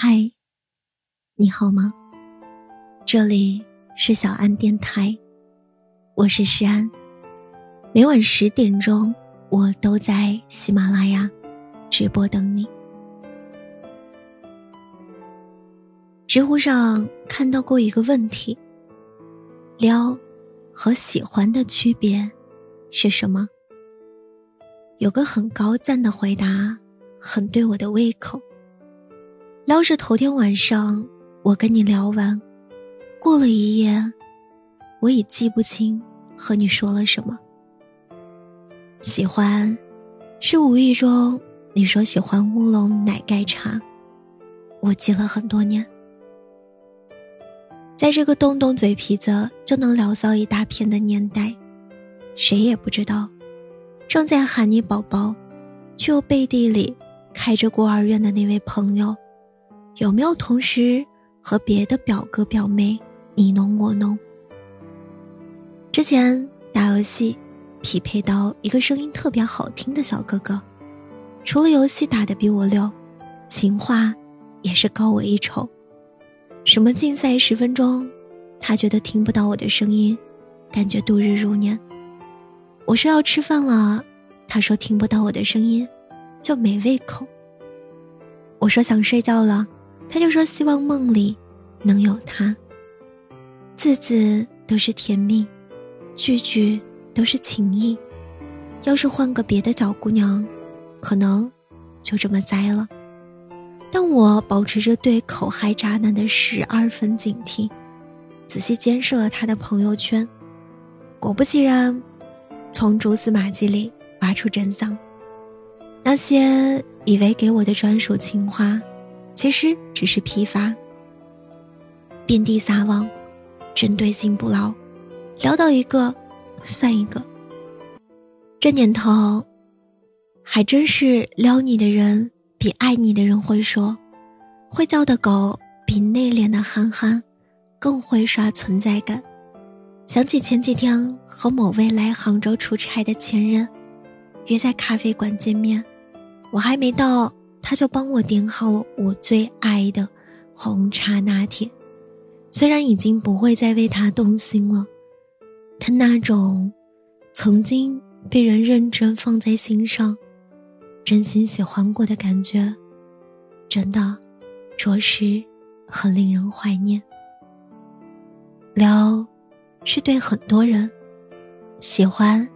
嗨，你好吗？这里是小安电台，我是诗安。每晚十点钟，我都在喜马拉雅直播等你。知乎上看到过一个问题：撩和喜欢的区别是什么？有个很高赞的回答，很对我的胃口。撩是头天晚上我跟你聊完，过了一夜，我已记不清和你说了什么。喜欢，是无意中你说喜欢乌龙奶盖茶，我记了很多年。在这个动动嘴皮子就能聊骚一大片的年代，谁也不知道，正在喊你宝宝，却又背地里开着孤儿院的那位朋友。有没有同时和别的表哥表妹你侬我侬？之前打游戏，匹配到一个声音特别好听的小哥哥，除了游戏打得比我溜，情话也是高我一筹。什么竞赛十分钟，他觉得听不到我的声音，感觉度日如年。我说要吃饭了，他说听不到我的声音，就没胃口。我说想睡觉了。他就说希望梦里能有他，字字都是甜蜜，句句都是情意。要是换个别的小姑娘，可能就这么栽了。但我保持着对口嗨渣男的十二分警惕，仔细监视了他的朋友圈。果不其然，从蛛丝马迹里挖出真相。那些以为给我的专属情话。其实只是批发，遍地撒网，针对性不牢，撩到一个算一个。这年头，还真是撩你的人比爱你的人会说，会叫的狗比内敛的憨憨更会刷存在感。想起前几天和某位来杭州出差的前任，约在咖啡馆见面，我还没到。他就帮我点好了我最爱的红茶拿铁，虽然已经不会再为他动心了，但那种曾经被人认真放在心上、真心喜欢过的感觉，真的着实很令人怀念。撩是对很多人，喜欢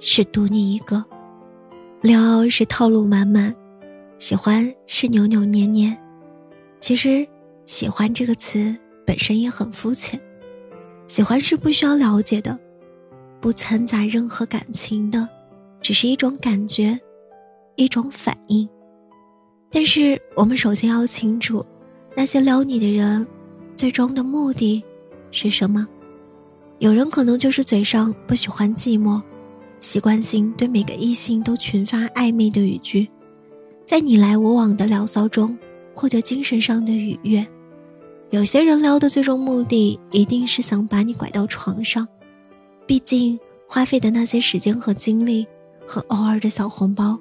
是独你一个，撩是套路满满。喜欢是扭扭捏捏，其实“喜欢”这个词本身也很肤浅。喜欢是不需要了解的，不掺杂任何感情的，只是一种感觉，一种反应。但是我们首先要清楚，那些撩你的人，最终的目的是什么？有人可能就是嘴上不喜欢寂寞，习惯性对每个异性都群发暧昧的语句。在你来我往的聊骚中，获得精神上的愉悦。有些人撩的最终目的，一定是想把你拐到床上。毕竟花费的那些时间和精力，和偶尔的小红包，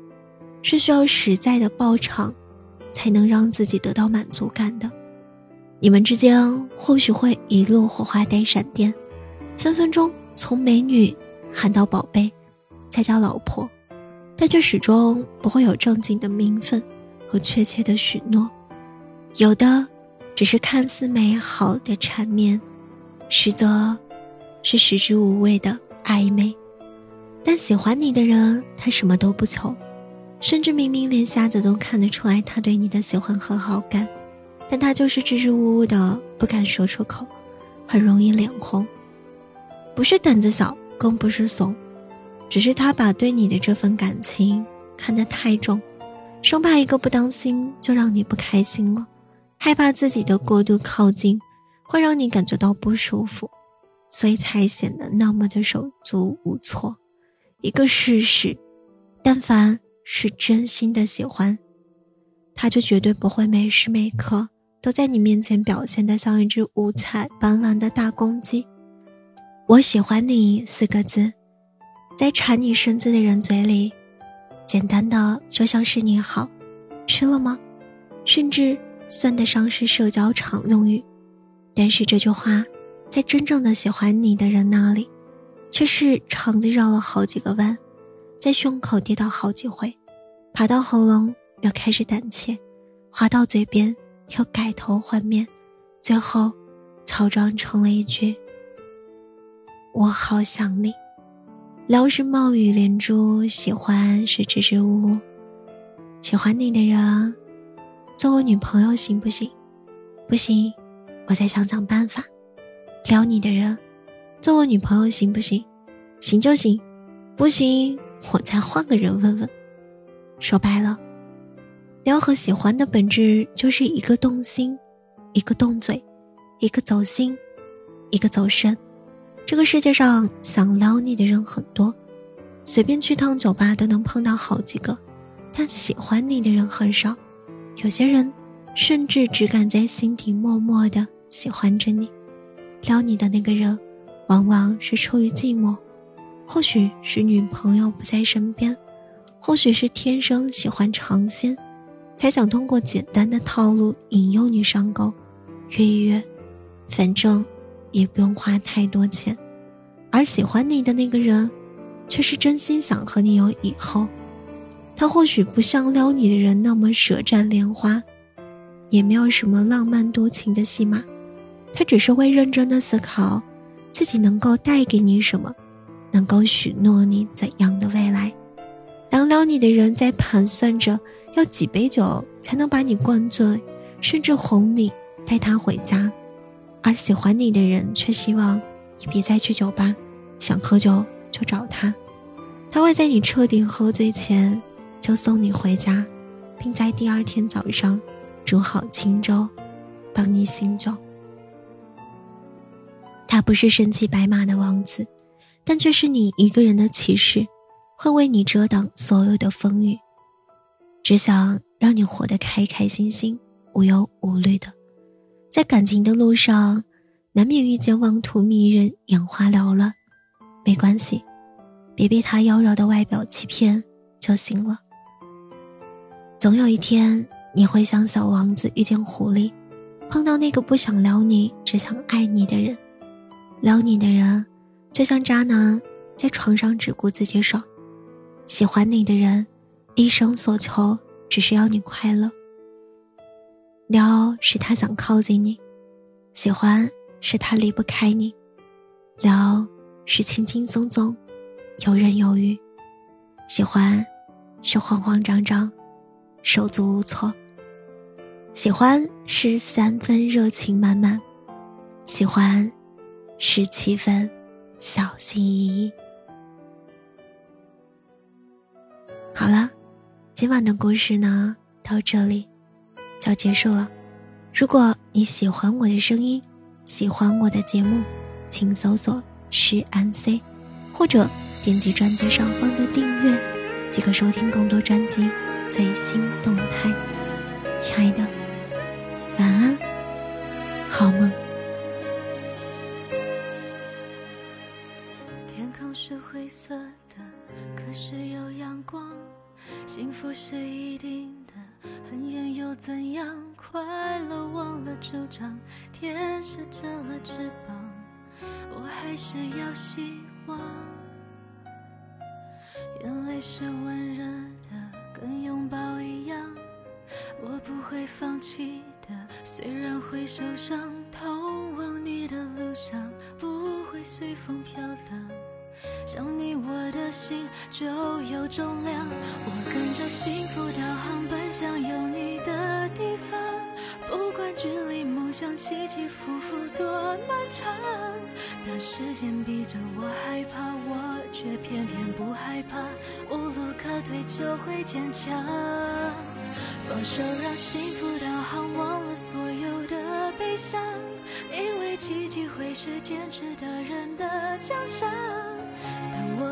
是需要实在的报偿，才能让自己得到满足感的。你们之间或许会一路火花带闪电，分分钟从美女喊到宝贝，再叫老婆。但却始终不会有正经的名分和确切的许诺，有的只是看似美好的缠绵，实则是食之无味的暧昧。但喜欢你的人，他什么都不求，甚至明明连瞎子都看得出来他对你的喜欢和好感，但他就是支支吾吾的不敢说出口，很容易脸红。不是胆子小，更不是怂。只是他把对你的这份感情看得太重，生怕一个不当心就让你不开心了，害怕自己的过度靠近会让你感觉到不舒服，所以才显得那么的手足无措。一个事实，但凡是真心的喜欢，他就绝对不会每时每刻都在你面前表现的像一只五彩斑斓的大公鸡。我喜欢你四个字。在缠你身子的人嘴里，简单的就像是你好，吃了吗？甚至算得上是社交常用语，但是这句话，在真正的喜欢你的人那里，却是肠子绕了好几个弯，在胸口跌倒好几回，爬到喉咙又开始胆怯，滑到嘴边又改头换面，最后，乔装成了一句：“我好想你。”聊是冒雨连珠，喜欢是支支吾吾。喜欢你的人，做我女朋友行不行？不行，我再想想办法。撩你的人，做我女朋友行不行？行就行，不行我再换个人问问。说白了，撩和喜欢的本质就是一个动心，一个动嘴，一个走心，一个走肾。这个世界上想撩你的人很多，随便去趟酒吧都能碰到好几个，但喜欢你的人很少。有些人甚至只敢在心底默默的喜欢着你。撩你的那个人，往往是出于寂寞，或许是女朋友不在身边，或许是天生喜欢尝鲜，才想通过简单的套路引诱你上钩。约一约，反正。也不用花太多钱，而喜欢你的那个人，却是真心想和你有以后。他或许不像撩你的人那么舌战莲花，也没有什么浪漫多情的戏码，他只是会认真的思考，自己能够带给你什么，能够许诺你怎样的未来。当撩你的人在盘算着要几杯酒才能把你灌醉，甚至哄你带他回家。而喜欢你的人却希望你别再去酒吧，想喝酒就找他，他会在你彻底喝醉前就送你回家，并在第二天早上煮好清粥，帮你醒酒。他不是身骑白马的王子，但却是你一个人的骑士，会为你遮挡所有的风雨，只想让你活得开开心心、无忧无虑的。在感情的路上，难免遇见妄图迷人、眼花缭乱，没关系，别被他妖娆的外表欺骗就行了。总有一天，你会像小王子遇见狐狸，碰到那个不想撩你、只想爱你的人。撩你的人，就像渣男，在床上只顾自己爽；喜欢你的人，一生所求只是要你快乐。撩是他想靠近你，喜欢是他离不开你，撩是轻轻松松，游刃有余，喜欢是慌慌张张，手足无措。喜欢是三分热情满满，喜欢是七分小心翼翼。好了，今晚的故事呢，到这里。要结束了，如果你喜欢我的声音，喜欢我的节目，请搜索“诗安 C”，或者点击专辑上方的订阅，即可收听更多专辑最新动态。亲爱的，晚安，好梦。天空是灰色的，可是有阳光，幸福是一定。很远又怎样？快乐忘了主张，天使折了翅膀，我还是要希望。眼泪是温热的，跟拥抱一样，我不会放弃的。虽然会受伤，通往你的路上不会随风飘荡。想你，我的心就有重量。我跟着幸福导航，奔向有你的地方。不管距离梦想起起伏伏多漫长，但时间逼着我害怕，我却偏偏不害怕。无路可退就会坚强。放手让幸福导航，忘了所有的悲伤，因为奇迹会是坚持的人的奖赏。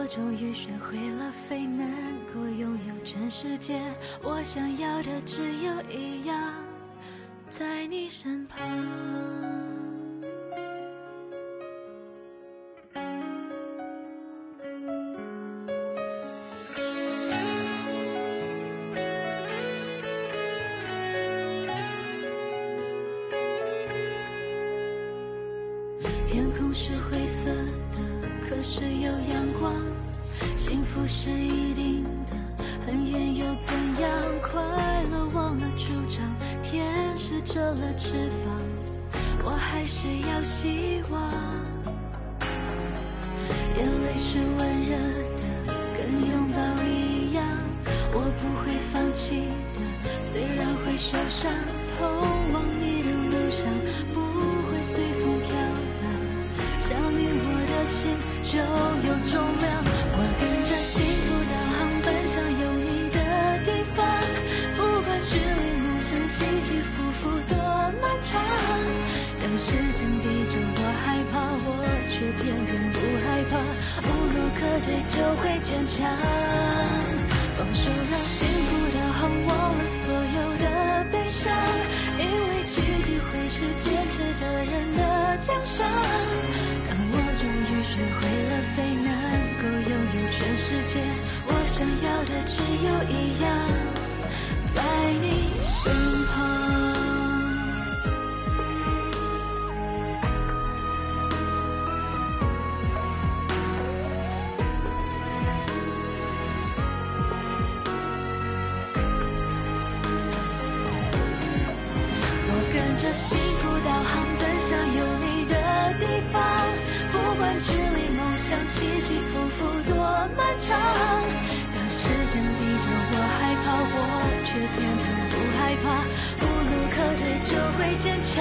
我终于学会了飞能够拥有全世界我想要的只有一样在你身旁。天空是灰色的可是有阳光。幸福是一定的，很远又怎样？快乐忘了主张，天使折了翅膀，我还是要希望。眼泪是温热的，跟拥抱一样，我不会放弃的，虽然会受伤。通往你的路上不会随风飘荡，想你我的心就有重量。是坚持的人的奖赏。当我终于学会了飞，能够拥有全世界，我想要的只有一样，在你身着幸福导航奔向有你的地方，不管距离梦想起起伏伏多漫长。当时间逼着我害怕，我却偏偏不害怕，无路可退就会坚强。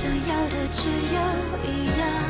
想要的只有一样，